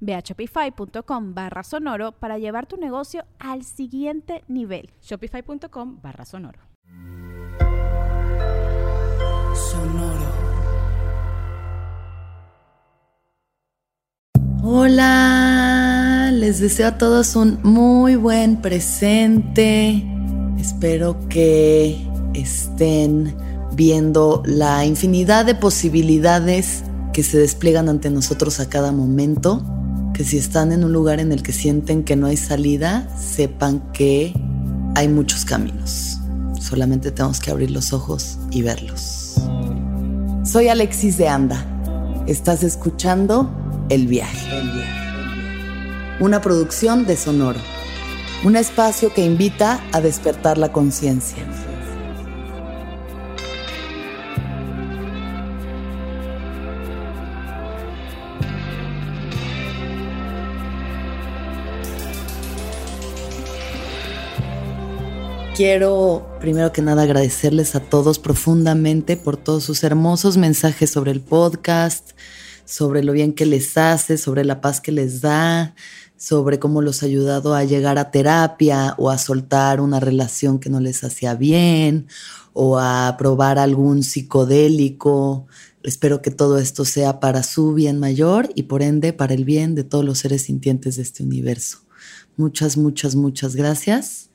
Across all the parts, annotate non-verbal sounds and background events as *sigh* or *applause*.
Ve a shopify.com barra sonoro para llevar tu negocio al siguiente nivel. Shopify.com barra sonoro. Sonoro. Hola, les deseo a todos un muy buen presente. Espero que estén viendo la infinidad de posibilidades que se despliegan ante nosotros a cada momento, que si están en un lugar en el que sienten que no hay salida, sepan que hay muchos caminos. Solamente tenemos que abrir los ojos y verlos. Soy Alexis de Anda. Estás escuchando El viaje. Una producción de Sonoro. Un espacio que invita a despertar la conciencia. Quiero primero que nada agradecerles a todos profundamente por todos sus hermosos mensajes sobre el podcast, sobre lo bien que les hace, sobre la paz que les da, sobre cómo los ha ayudado a llegar a terapia o a soltar una relación que no les hacía bien o a probar algún psicodélico. Espero que todo esto sea para su bien mayor y por ende para el bien de todos los seres sintientes de este universo. Muchas, muchas, muchas gracias.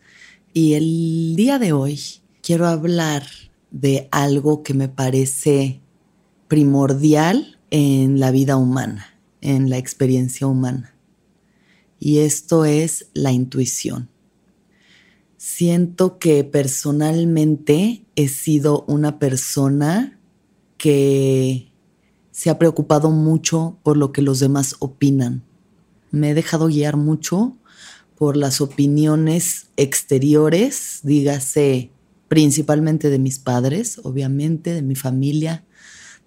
Y el día de hoy quiero hablar de algo que me parece primordial en la vida humana, en la experiencia humana. Y esto es la intuición. Siento que personalmente he sido una persona que se ha preocupado mucho por lo que los demás opinan. Me he dejado guiar mucho por las opiniones exteriores, dígase principalmente de mis padres, obviamente, de mi familia,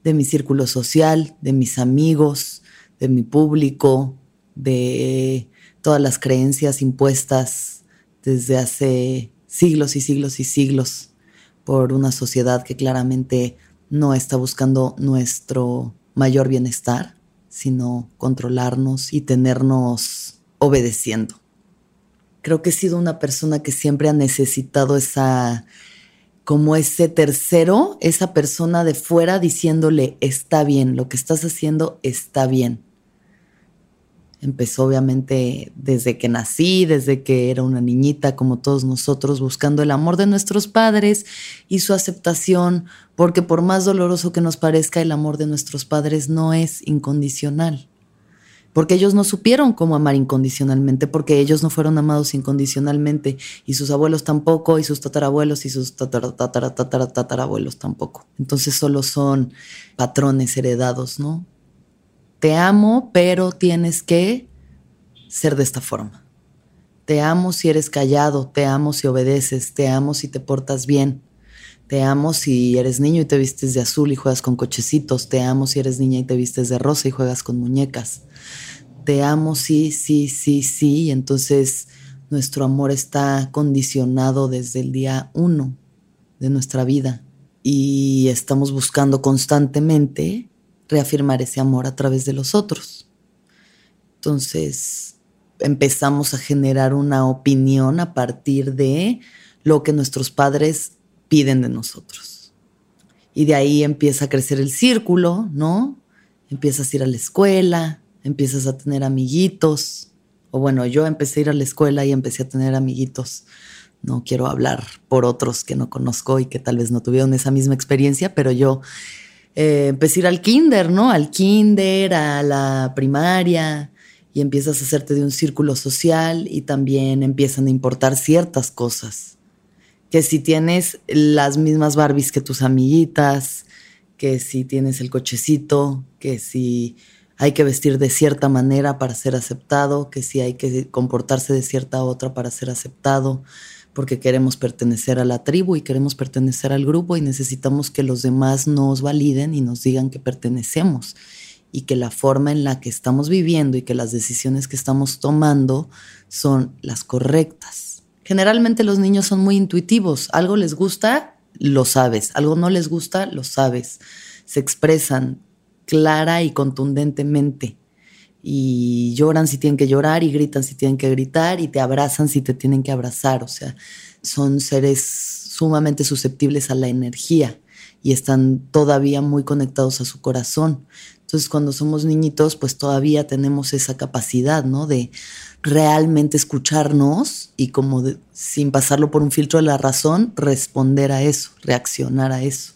de mi círculo social, de mis amigos, de mi público, de todas las creencias impuestas desde hace siglos y siglos y siglos por una sociedad que claramente no está buscando nuestro mayor bienestar, sino controlarnos y tenernos obedeciendo creo que he sido una persona que siempre ha necesitado esa, como ese tercero, esa persona de fuera diciéndole, está bien, lo que estás haciendo está bien. Empezó obviamente desde que nací, desde que era una niñita como todos nosotros, buscando el amor de nuestros padres y su aceptación, porque por más doloroso que nos parezca, el amor de nuestros padres no es incondicional porque ellos no supieron cómo amar incondicionalmente, porque ellos no fueron amados incondicionalmente, y sus abuelos tampoco, y sus tatarabuelos, y sus tatarabuelos tampoco. Entonces solo son patrones heredados, ¿no? Te amo, pero tienes que ser de esta forma. Te amo si eres callado, te amo si obedeces, te amo si te portas bien. Te amo si eres niño y te vistes de azul y juegas con cochecitos. Te amo si eres niña y te vistes de rosa y juegas con muñecas te amo, sí, sí, sí, sí, y entonces nuestro amor está condicionado desde el día uno de nuestra vida y estamos buscando constantemente reafirmar ese amor a través de los otros. Entonces empezamos a generar una opinión a partir de lo que nuestros padres piden de nosotros. Y de ahí empieza a crecer el círculo, ¿no? Empiezas a ir a la escuela, empiezas a tener amiguitos. O bueno, yo empecé a ir a la escuela y empecé a tener amiguitos No quiero hablar por otros que no conozco y que tal vez no tuvieron esa misma experiencia, pero yo eh, empecé a ir al kinder, ¿no? Al kinder, a la primaria, y empiezas a hacerte de un círculo social y también empiezan a importar ciertas cosas. Que si tienes las mismas Barbies que tus amiguitas, que si tienes el cochecito, que si hay que vestir de cierta manera para ser aceptado, que si hay que comportarse de cierta otra para ser aceptado, porque queremos pertenecer a la tribu y queremos pertenecer al grupo y necesitamos que los demás nos validen y nos digan que pertenecemos y que la forma en la que estamos viviendo y que las decisiones que estamos tomando son las correctas. Generalmente los niños son muy intuitivos, algo les gusta, lo sabes, algo no les gusta, lo sabes. Se expresan clara y contundentemente y lloran si tienen que llorar y gritan si tienen que gritar y te abrazan si te tienen que abrazar, o sea, son seres sumamente susceptibles a la energía y están todavía muy conectados a su corazón. Entonces, cuando somos niñitos, pues todavía tenemos esa capacidad, ¿no? De realmente escucharnos y como sin pasarlo por un filtro de la razón, responder a eso, reaccionar a eso.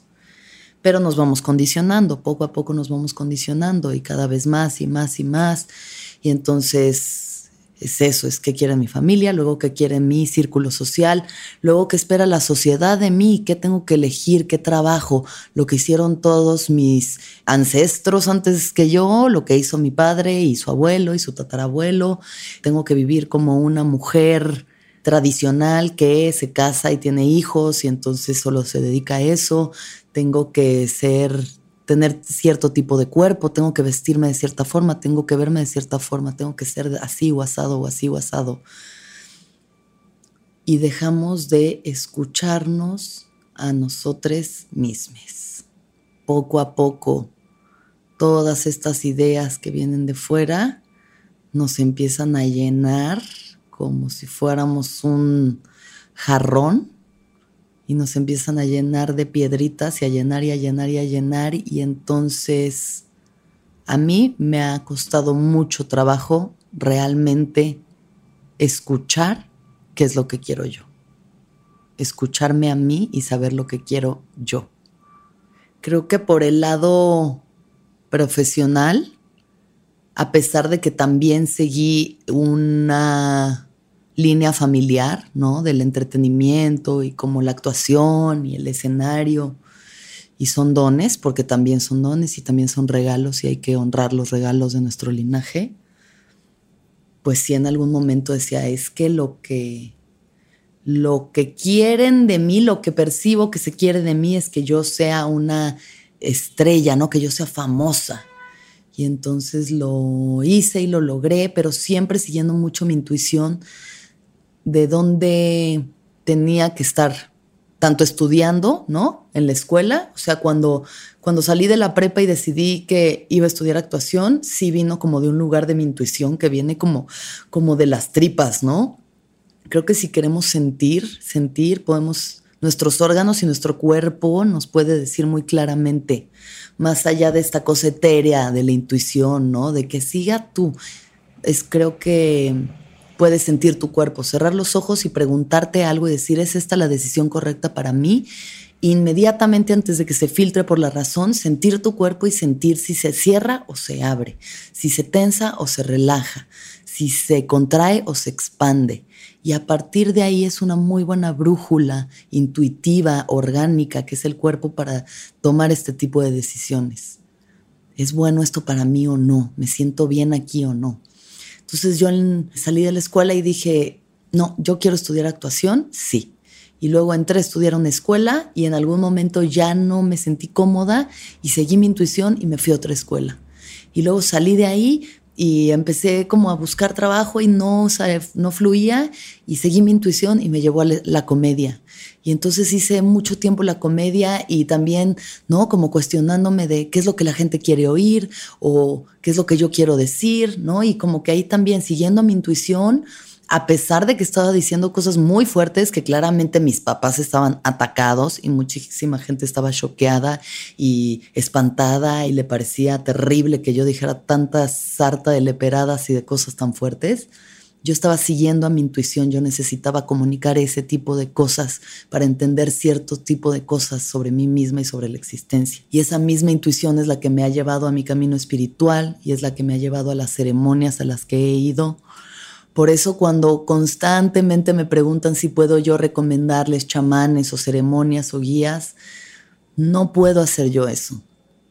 Pero nos vamos condicionando, poco a poco nos vamos condicionando y cada vez más y más y más. Y entonces es eso, es qué quiere mi familia, luego qué quiere mi círculo social, luego qué espera la sociedad de mí, qué tengo que elegir, qué trabajo, lo que hicieron todos mis ancestros antes que yo, lo que hizo mi padre y su abuelo y su tatarabuelo, tengo que vivir como una mujer tradicional que se casa y tiene hijos y entonces solo se dedica a eso, tengo que ser tener cierto tipo de cuerpo, tengo que vestirme de cierta forma, tengo que verme de cierta forma, tengo que ser así o asado o así o asado. Y dejamos de escucharnos a nosotros mismos. Poco a poco, todas estas ideas que vienen de fuera nos empiezan a llenar como si fuéramos un jarrón y nos empiezan a llenar de piedritas y a llenar y a llenar y a llenar y entonces a mí me ha costado mucho trabajo realmente escuchar qué es lo que quiero yo. Escucharme a mí y saber lo que quiero yo. Creo que por el lado profesional, a pesar de que también seguí una línea familiar, ¿no? Del entretenimiento y como la actuación y el escenario. Y son dones, porque también son dones y también son regalos y hay que honrar los regalos de nuestro linaje. Pues sí, en algún momento decía, es que lo que lo que quieren de mí, lo que percibo que se quiere de mí es que yo sea una estrella, ¿no? Que yo sea famosa. Y entonces lo hice y lo logré, pero siempre siguiendo mucho mi intuición de dónde tenía que estar tanto estudiando, ¿no? En la escuela, o sea, cuando, cuando salí de la prepa y decidí que iba a estudiar actuación, sí vino como de un lugar de mi intuición que viene como, como de las tripas, ¿no? Creo que si queremos sentir, sentir, podemos, nuestros órganos y nuestro cuerpo nos puede decir muy claramente, más allá de esta cosa etérea de la intuición, ¿no? De que siga tú. Es creo que puedes sentir tu cuerpo, cerrar los ojos y preguntarte algo y decir, ¿es esta la decisión correcta para mí? Inmediatamente antes de que se filtre por la razón, sentir tu cuerpo y sentir si se cierra o se abre, si se tensa o se relaja, si se contrae o se expande. Y a partir de ahí es una muy buena brújula intuitiva, orgánica, que es el cuerpo para tomar este tipo de decisiones. ¿Es bueno esto para mí o no? ¿Me siento bien aquí o no? Entonces yo salí de la escuela y dije, no, yo quiero estudiar actuación, sí. Y luego entré a estudiar una escuela y en algún momento ya no me sentí cómoda y seguí mi intuición y me fui a otra escuela. Y luego salí de ahí y empecé como a buscar trabajo y no, no fluía y seguí mi intuición y me llevó a la comedia. Y entonces hice mucho tiempo la comedia y también, ¿no? Como cuestionándome de qué es lo que la gente quiere oír o qué es lo que yo quiero decir, ¿no? Y como que ahí también siguiendo mi intuición, a pesar de que estaba diciendo cosas muy fuertes que claramente mis papás estaban atacados y muchísima gente estaba choqueada y espantada y le parecía terrible que yo dijera tanta sarta de leperadas y de cosas tan fuertes, Yo estaba siguiendo a mi intuición, yo necesitaba comunicar ese tipo de cosas para entender cierto tipo de cosas sobre mí misma y sobre la existencia. Y esa misma intuición es la que me ha llevado a mi camino espiritual y es la que me ha llevado a las ceremonias a las que he ido. Por eso cuando constantemente me preguntan si puedo yo recomendarles chamanes o ceremonias o guías, no puedo hacer yo eso.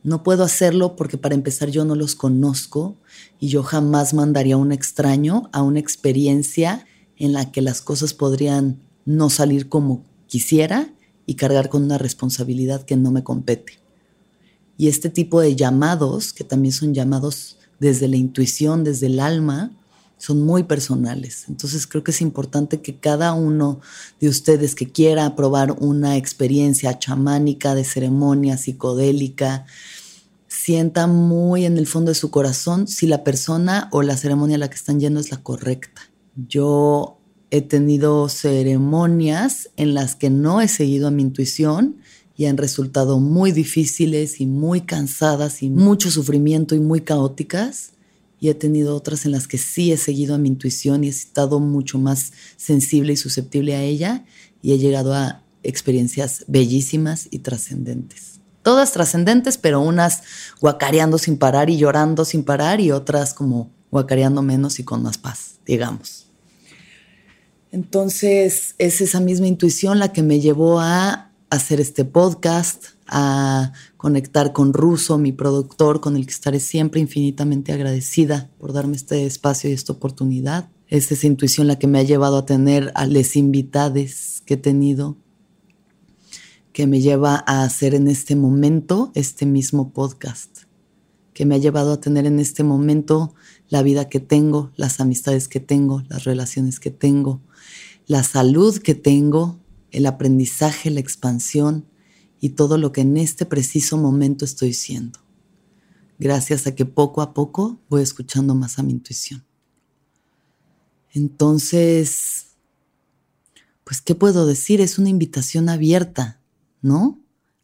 No puedo hacerlo porque para empezar yo no los conozco y yo jamás mandaría a un extraño a una experiencia en la que las cosas podrían no salir como quisiera y cargar con una responsabilidad que no me compete. Y este tipo de llamados, que también son llamados desde la intuición, desde el alma, son muy personales. Entonces creo que es importante que cada uno de ustedes que quiera probar una experiencia chamánica de ceremonia psicodélica, sienta muy en el fondo de su corazón si la persona o la ceremonia a la que están yendo es la correcta. Yo he tenido ceremonias en las que no he seguido a mi intuición y han resultado muy difíciles y muy cansadas y mucho sufrimiento y muy caóticas y he tenido otras en las que sí he seguido a mi intuición y he estado mucho más sensible y susceptible a ella y he llegado a experiencias bellísimas y trascendentes. Todas trascendentes, pero unas guacareando sin parar y llorando sin parar y otras como guacareando menos y con más paz, digamos. Entonces es esa misma intuición la que me llevó a hacer este podcast, a conectar con Russo, mi productor, con el que estaré siempre infinitamente agradecida por darme este espacio y esta oportunidad. Es esa intuición la que me ha llevado a tener a les invitades que he tenido, que me lleva a hacer en este momento este mismo podcast, que me ha llevado a tener en este momento la vida que tengo, las amistades que tengo, las relaciones que tengo, la salud que tengo, el aprendizaje, la expansión, y todo lo que en este preciso momento estoy siendo, gracias a que poco a poco voy escuchando más a mi intuición. Entonces, pues, ¿qué puedo decir? Es una invitación abierta, ¿no?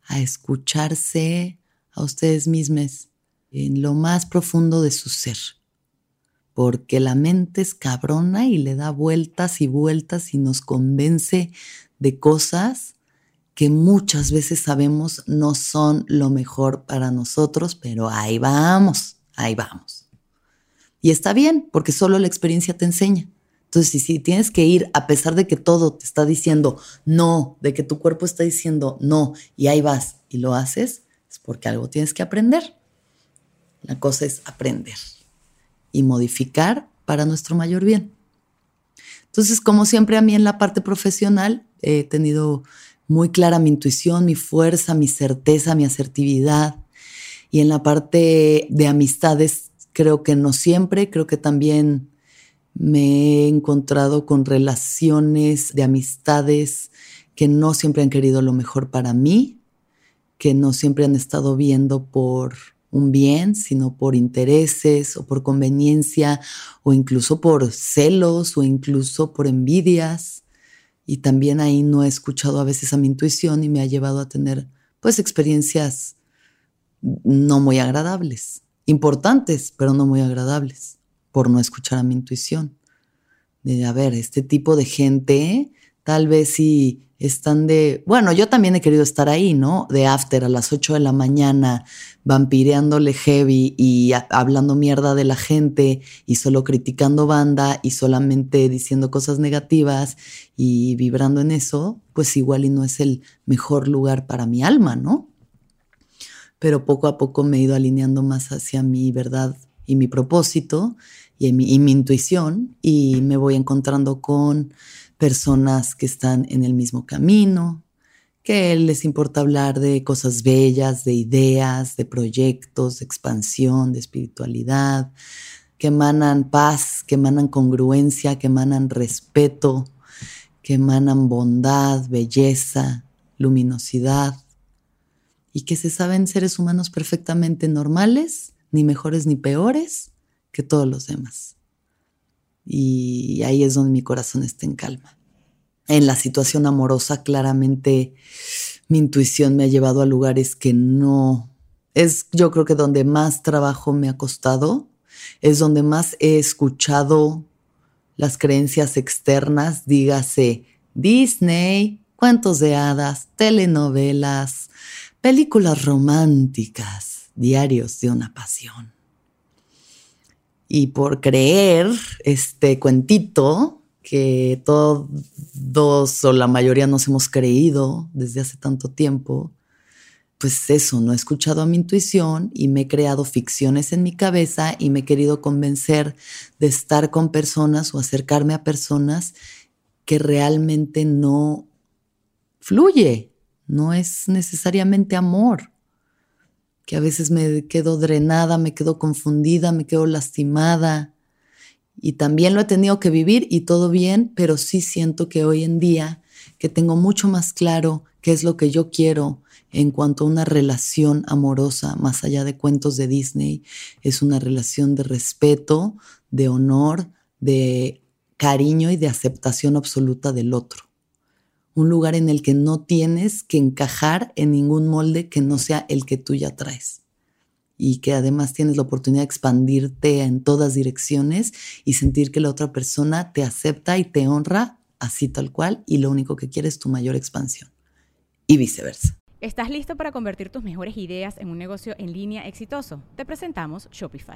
A escucharse a ustedes mismos en lo más profundo de su ser. Porque la mente es cabrona y le da vueltas y vueltas y nos convence de cosas que muchas veces sabemos no son lo mejor para nosotros, pero ahí vamos, ahí vamos. Y está bien, porque solo la experiencia te enseña. Entonces, si, tienes que ir a pesar de que todo te está diciendo no, de que tu cuerpo está diciendo no, y ahí vas y lo haces, es porque algo tienes que aprender. La cosa es aprender y modificar para nuestro mayor bien. Entonces, como siempre a mí en la parte profesional he tenido muy clara mi intuición, mi fuerza, mi certeza, mi asertividad. Y en la parte de amistades, creo que no siempre, creo que también me he encontrado con relaciones de amistades que no siempre han querido lo mejor para mí, que no siempre han estado viendo por un bien, sino por intereses o por conveniencia o incluso por celos o incluso por envidias y también ahí no he escuchado a veces a mi intuición y me ha llevado a tener pues experiencias no muy agradables, importantes, pero no muy agradables, por no escuchar a mi intuición. De, a ver, este tipo de gente, tal vez si están de, bueno, yo también he querido estar ahí, ¿no? De after a las 8 de la mañana, vampireándole heavy y hablando mierda de la gente y solo criticando banda y solamente diciendo cosas negativas y vibrando en eso, pues igual y no es el mejor lugar para mi alma, ¿no? Pero poco a poco me he ido alineando más hacia mi verdad y mi propósito y mi, y mi intuición y me voy encontrando con personas que están en el mismo camino, que les importa hablar de cosas bellas, de ideas, de proyectos, de expansión, de espiritualidad, que emanan paz, que emanan congruencia, que emanan respeto, que emanan bondad, belleza, luminosidad, y que se saben seres humanos perfectamente normales, ni mejores ni peores que todos los demás y ahí es donde mi corazón está en calma. En la situación amorosa, claramente mi intuición me ha llevado a lugares que no es, yo creo que donde más trabajo me ha costado, es donde más he escuchado las creencias externas, dígase Disney, cuentos de hadas, telenovelas, películas románticas, diarios de una pasión. Y por creer este cuentito que todos o la mayoría nos hemos creído desde hace tanto tiempo, pues eso, no he escuchado a mi intuición y me he creado ficciones en mi cabeza y me he querido convencer de estar con personas o acercarme a personas que realmente no fluye, no es necesariamente amor, que a veces me quedo drenada, me quedo confundida, me quedo lastimada. Y también lo he tenido que vivir y todo bien, pero sí siento que hoy en día que tengo mucho más claro qué es lo que yo quiero, en cuanto a una relación amorosa, más allá de cuentos de Disney, es una relación de respeto, de honor, de cariño y de aceptación absoluta del otro. Un lugar en el que no tienes que encajar en ningún molde que no sea el que tú ya traes. Y que además tienes la oportunidad de expandirte en todas direcciones y sentir que la otra persona te acepta y te honra así tal cual y lo único que quiere es tu mayor expansión. Y viceversa. ¿Estás listo para convertir tus mejores ideas en un negocio en línea exitoso? Te presentamos Shopify.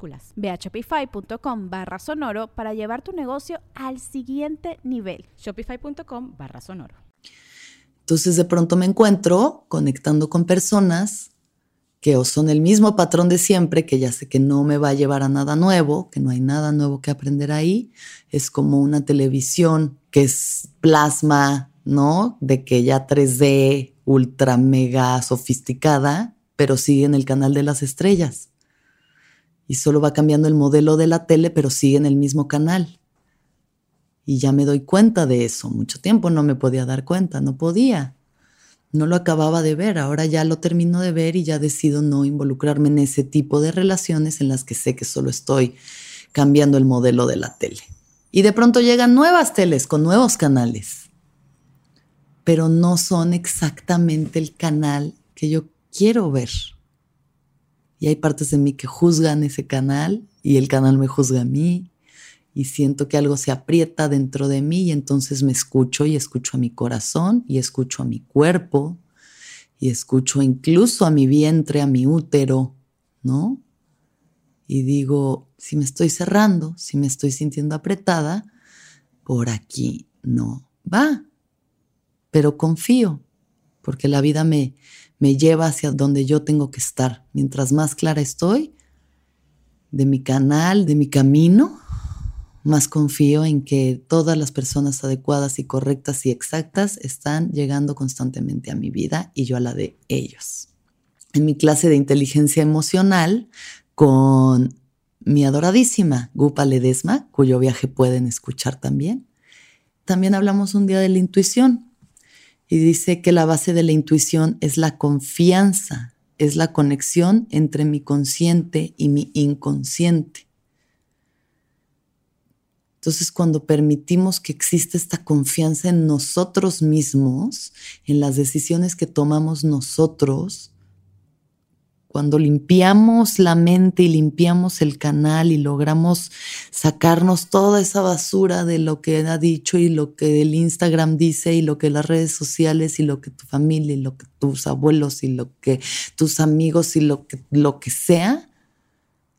Ve a shopify.com barra sonoro para llevar tu negocio al siguiente nivel. Shopify.com barra sonoro. Entonces de pronto me encuentro conectando con personas que o son el mismo patrón de siempre, que ya sé que no me va a llevar a nada nuevo, que no hay nada nuevo que aprender ahí. Es como una televisión que es plasma, ¿no? De que ya 3D, ultra mega sofisticada, pero sigue en el canal de las estrellas y solo va cambiando el modelo de la tele, pero sigue en el mismo canal. Y ya me doy cuenta de eso. Mucho tiempo no me podía dar cuenta, no podía. No lo acababa de ver, ahora ya lo termino de ver y ya decido no involucrarme en ese tipo de relaciones en las que sé que solo estoy cambiando el modelo de la tele. Y de pronto llegan nuevas teles con nuevos canales, pero no son exactamente el canal que yo quiero ver y hay partes de mí que juzgan ese canal y el canal me juzga a mí y siento que algo se aprieta dentro de mí y entonces me escucho y escucho a mi corazón y escucho a mi cuerpo y escucho incluso a mi vientre, a mi útero, ¿no? Y digo, si me estoy cerrando, si me estoy sintiendo apretada, por aquí no va. Pero confío, porque la vida me, me lleva hacia donde yo tengo que estar. Mientras más clara estoy de mi canal, de mi camino, más confío en que todas las personas adecuadas y correctas y exactas están llegando constantemente a mi vida y yo a la de ellos. En mi clase de inteligencia emocional con mi adoradísima Gupa Ledesma, cuyo viaje pueden escuchar también, también hablamos un día de la intuición y dice que la base de la intuición es la confianza, es la conexión entre mi consciente y mi inconsciente. Entonces, cuando permitimos que exista esta confianza en nosotros mismos, en las decisiones que tomamos nosotros, cuando limpiamos la mente y limpiamos el canal y logramos sacarnos toda esa basura de lo que ha dicho y lo que el Instagram dice y lo que las redes sociales y lo que tu familia y lo que tus abuelos y lo que tus amigos y lo que, lo que sea,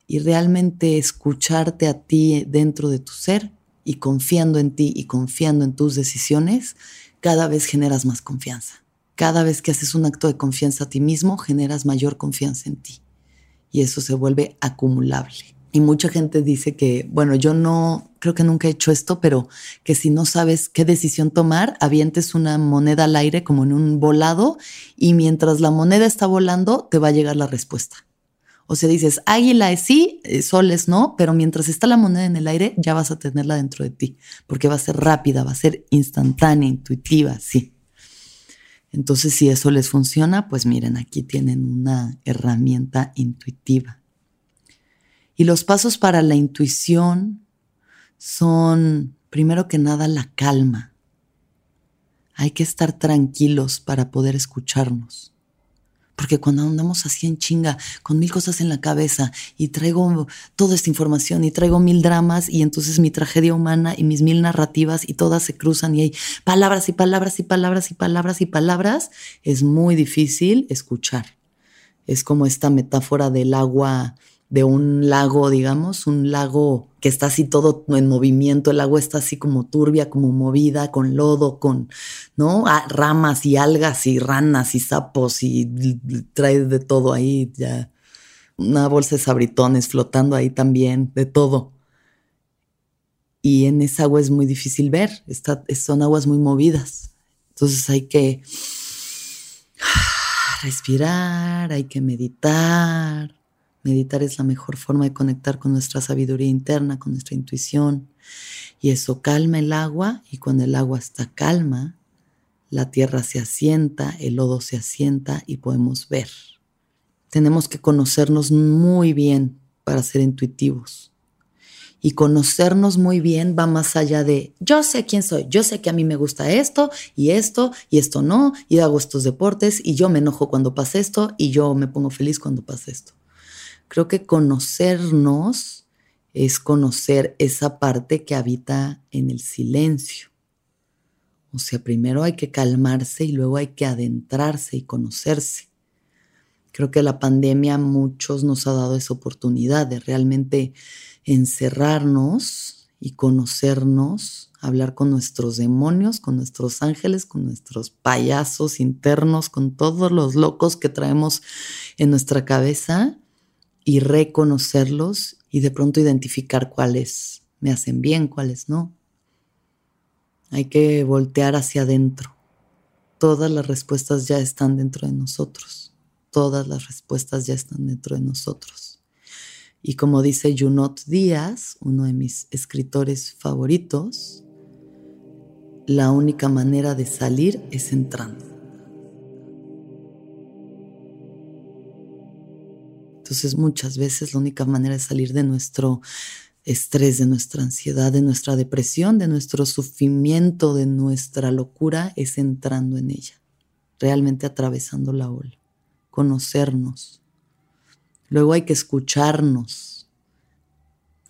y realmente escucharte a ti dentro de tu ser y confiando en ti y confiando en tus decisiones, cada vez generas más confianza. Cada vez que haces un acto de confianza a ti mismo, generas mayor confianza en ti. Y eso se vuelve acumulable. Y mucha gente dice que, bueno, yo no, creo que nunca he hecho esto, pero que si no sabes qué decisión tomar, avientes una moneda al aire como en un volado y mientras la moneda está volando, te va a llegar la respuesta. O sea, dices, águila es sí, eh, sol es no, pero mientras está la moneda en el aire, ya vas a tenerla dentro de ti, porque va a ser rápida, va a ser instantánea, intuitiva, sí. Entonces, si eso les funciona, pues miren, aquí tienen una herramienta intuitiva. Y los pasos para la intuición son, primero que nada, la calma. Hay que estar tranquilos para poder escucharnos. Porque cuando andamos así en chinga, con mil cosas en la cabeza y traigo toda esta información y traigo mil dramas y entonces mi tragedia humana y mis mil narrativas y todas se cruzan y hay palabras y palabras y palabras y palabras y palabras, es muy difícil escuchar. Es como esta metáfora del agua de un lago, digamos, un lago que está así todo en movimiento, el agua está así como turbia, como movida, con lodo, con, ¿no? Ah, ramas y algas y ranas y sapos y trae de todo ahí, ya. Una bolsa de sabritones flotando ahí también, de todo. Y en esa agua es muy difícil ver, está, son aguas muy movidas. Entonces hay que *sighs* respirar, hay que meditar Meditar es la mejor forma de conectar con nuestra sabiduría interna, con nuestra intuición. Y eso calma el agua y cuando el agua está calma, la tierra se asienta, el lodo se asienta y podemos ver. Tenemos que conocernos muy bien para ser intuitivos. Y conocernos muy bien va más allá de yo sé quién soy, yo sé que a mí me gusta esto y esto y esto no, y hago estos deportes y yo me enojo cuando pasa esto y yo me pongo feliz cuando pasa esto. Creo que conocernos es conocer esa parte que habita en el silencio. O sea, primero hay que calmarse y luego hay que adentrarse y conocerse. Creo que la pandemia a muchos nos ha dado esa oportunidad de realmente encerrarnos y conocernos, hablar con nuestros demonios, con nuestros ángeles, con nuestros payasos internos, con todos los locos que traemos en nuestra cabeza y reconocerlos y de pronto identificar cuáles me hacen bien, cuáles no. Hay que voltear hacia adentro. Todas las respuestas ya están dentro de nosotros. Todas las respuestas ya están dentro de nosotros. Y como dice Junot Díaz, uno de mis escritores favoritos, la única manera de salir es entrando. Entonces muchas veces la única manera de salir de nuestro estrés, de nuestra ansiedad, de nuestra depresión, de nuestro sufrimiento, de nuestra locura, es entrando en ella, realmente atravesando la ola, conocernos. Luego hay que escucharnos.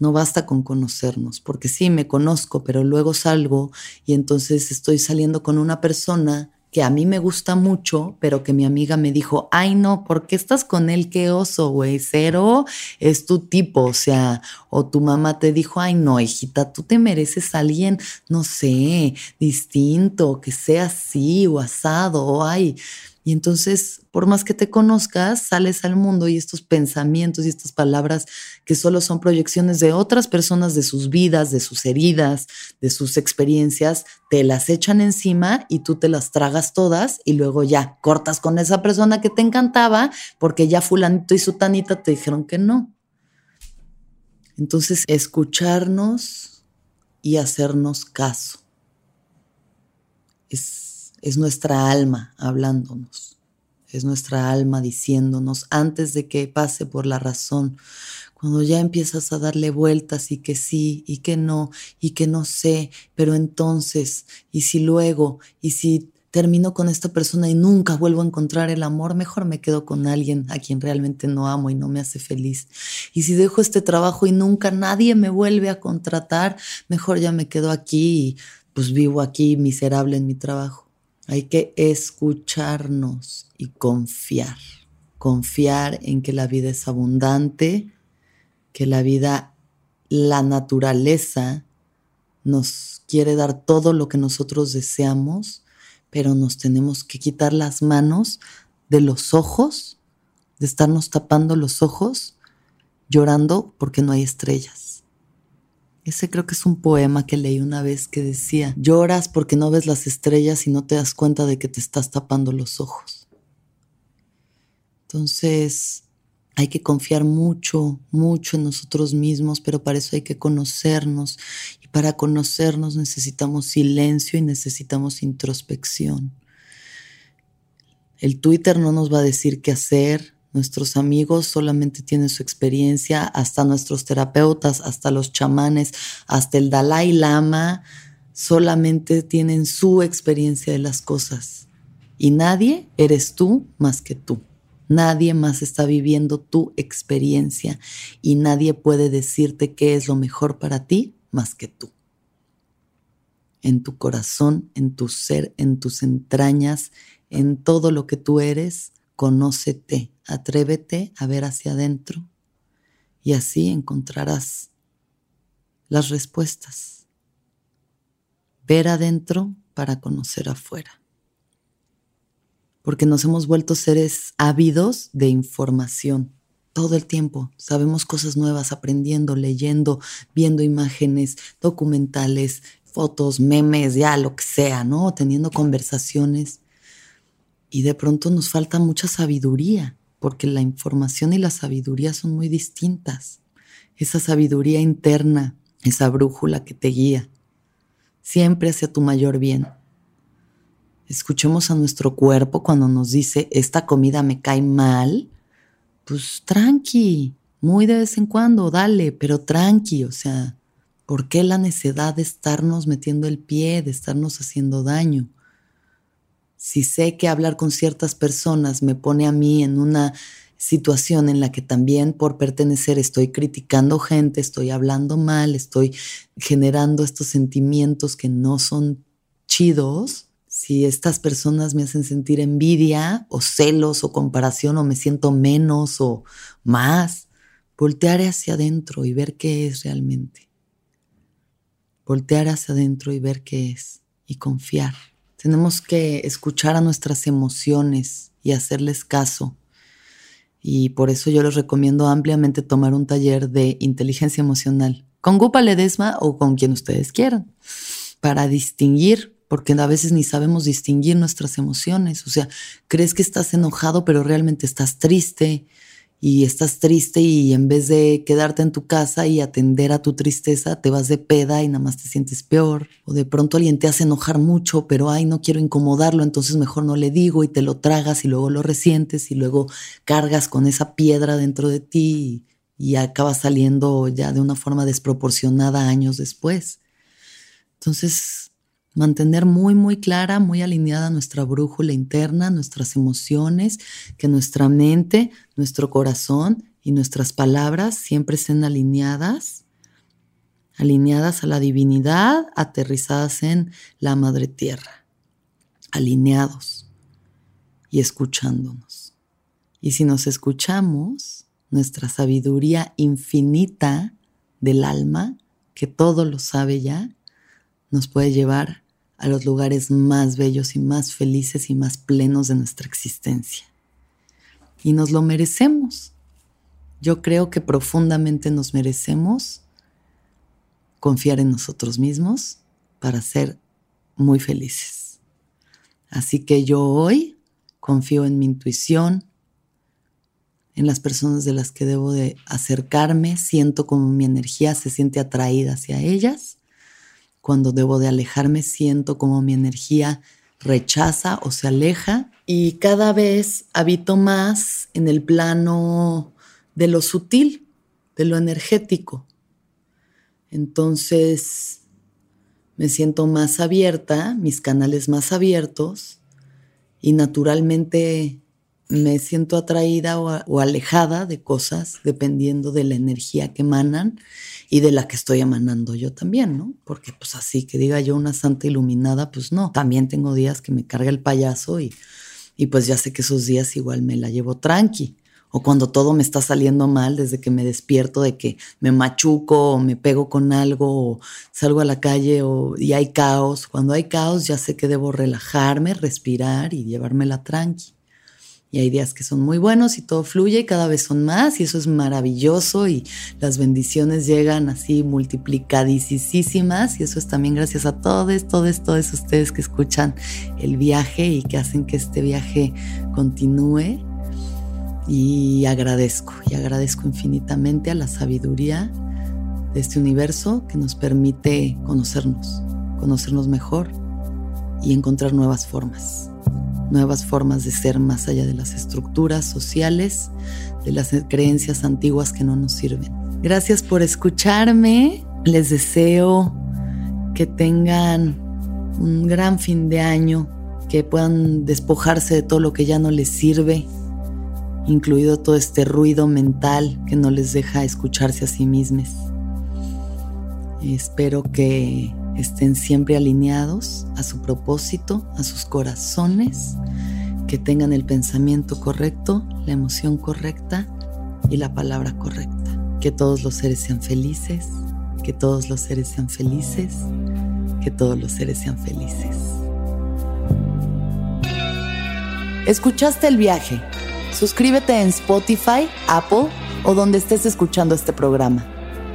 No basta con conocernos, porque sí, me conozco, pero luego salgo y entonces estoy saliendo con una persona que a mí me gusta mucho, pero que mi amiga me dijo, ay no, ¿por qué estás con él? Qué oso, güey, cero es tu tipo, o sea, o tu mamá te dijo, ay no, hijita, tú te mereces a alguien, no sé, distinto, que sea así o asado, o ay, y entonces, por más que te conozcas, sales al mundo y estos pensamientos y estas palabras que solo son proyecciones de otras personas, de sus vidas, de sus heridas, de sus experiencias, te las echan encima y tú te las tragas todas y luego ya cortas con esa persona que te encantaba porque ya fulanito y sutanita te dijeron que no. Entonces, escucharnos y hacernos caso. Es es nuestra alma hablándonos, es nuestra alma diciéndonos antes de que pase por la razón. Cuando ya empiezas a darle vueltas y que sí y que no y que no sé, pero entonces, y si luego, y si termino con esta persona y nunca vuelvo a encontrar el amor, mejor me quedo con alguien a quien realmente no amo y no me hace feliz. Y si dejo este trabajo y nunca nadie me vuelve a contratar, mejor ya me quedo aquí y pues vivo aquí miserable en mi trabajo. Hay que escucharnos y confiar. Confiar en que la vida es abundante, que la vida, la naturaleza nos quiere dar todo lo que nosotros deseamos, pero nos tenemos que quitar las manos de los ojos, de estarnos tapando los ojos, llorando porque no hay estrellas. Ese creo que es un poema que leí una vez que decía, lloras porque no ves las estrellas y no te das cuenta de que te estás tapando los ojos. Entonces, hay que confiar mucho, mucho en nosotros mismos, pero para eso hay que conocernos. Y para conocernos necesitamos silencio y necesitamos introspección. El Twitter no nos va a decir qué hacer, nuestros amigos solamente tienen su experiencia, hasta nuestros terapeutas, hasta los chamanes, hasta el Dalai Lama, solamente tienen su experiencia de las cosas. Y nadie eres tú más que tú. Nadie más está viviendo tu experiencia y nadie puede decirte qué es lo mejor para ti más que tú. En tu corazón, en tu ser, en tus entrañas, en todo lo que tú eres, conócete, atrévete a ver hacia adentro y así encontrarás las respuestas. Ver adentro para conocer afuera. Porque nos hemos vuelto seres ávidos de información. Todo el tiempo sabemos cosas nuevas, aprendiendo, leyendo, viendo imágenes, documentales, fotos, memes, ya lo que sea, ¿no? Teniendo conversaciones y de pronto nos falta mucha sabiduría, porque la información y la sabiduría son muy distintas. Esa sabiduría interna, esa brújula que te guía, siempre hacia tu mayor bien. Escuchemos a nuestro cuerpo cuando nos dice, esta comida me cae mal, pues tranqui, muy de vez en cuando, dale, pero tranqui, o sea, ¿por qué la necesidad de estarnos metiendo el pie, de estarnos haciendo daño? Si sé que hablar con ciertas personas me pone a mí en una situación en la que también por pertenecer estoy criticando gente, estoy hablando mal, estoy generando estos sentimientos que no son chidos, si estas personas me hacen sentir envidia o celos o comparación o me siento menos o más, voltear hacia adentro y ver qué es realmente. Voltear hacia adentro y ver qué es y confiar. Tenemos que escuchar a nuestras emociones y hacerles caso. Y por eso yo les recomiendo ampliamente tomar un taller de inteligencia emocional con Gupa Ledesma o con quien ustedes quieran, para distinguir, porque a veces ni sabemos distinguir nuestras emociones. O sea, crees que estás enojado, pero realmente estás triste y estás triste y en vez de quedarte en tu casa y atender a tu tristeza, te vas de peda y nada más te sientes peor. O de pronto alguien te hace enojar mucho, pero ay, no quiero incomodarlo, entonces mejor no le digo y te lo tragas y luego lo resientes y luego cargas con esa piedra dentro de ti y, y acabas saliendo ya de una forma desproporcionada años después. Entonces, mantener muy, muy clara, muy alineada nuestra brújula interna, nuestras emociones, que nuestra mente, nuestro corazón y nuestras palabras siempre estén alineadas, alineadas a la divinidad, aterrizadas en la madre tierra, alineados y escuchándonos. Y si nos escuchamos, nuestra sabiduría infinita del alma, que todo lo sabe ya, nos puede llevar a los lugares más bellos y más felices y más plenos de nuestra existencia. Y nos lo merecemos. Yo creo que profundamente nos merecemos confiar en nosotros mismos para ser muy felices. Así que yo hoy confío en mi intuición, en las personas de las que debo de acercarme, siento como mi energía se siente atraída hacia ellas cuando debo de alejarme, siento como mi energía rechaza o se aleja y cada vez habito más en el plano de lo sutil, de lo energético. Entonces me siento más abierta, mis canales más abiertos y naturalmente me siento atraída o, alejada de cosas dependiendo de la energía que emanan y de la que estoy emanando yo también, ¿no? Porque pues así que diga yo una santa iluminada, pues no. También tengo días que me carga el payaso y, y pues ya sé que esos días igual me la llevo tranqui. O cuando todo me está saliendo mal, desde que me despierto de que me machuco o me pego con algo o salgo a la calle o, y hay caos. Cuando hay caos ya sé que debo relajarme, respirar y llevármela tranqui. Y hay días que son muy buenos y todo fluye y cada vez son más y eso es maravilloso y las bendiciones llegan así multiplicadísimas y eso es también gracias a todos, todos, todos ustedes que escuchan el viaje y que hacen que este viaje continúe. Y agradezco, y agradezco infinitamente a la sabiduría de este universo que nos permite conocernos, conocernos mejor y encontrar nuevas formas nuevas formas de ser más allá de las estructuras sociales, de las creencias antiguas que no nos sirven. Gracias por escucharme. Les deseo que tengan un gran fin de año, que puedan despojarse de todo lo que ya no les sirve, incluido todo este ruido mental que no les deja escucharse a sí mismos. Espero que estén siempre alineados a su propósito, a sus corazones, que tengan el pensamiento correcto, la emoción correcta y la palabra correcta. Que todos los seres sean felices, que todos los seres sean felices, que todos los seres sean felices. ¿Escuchaste el viaje? Suscríbete en Spotify, Apple o donde estés escuchando este programa.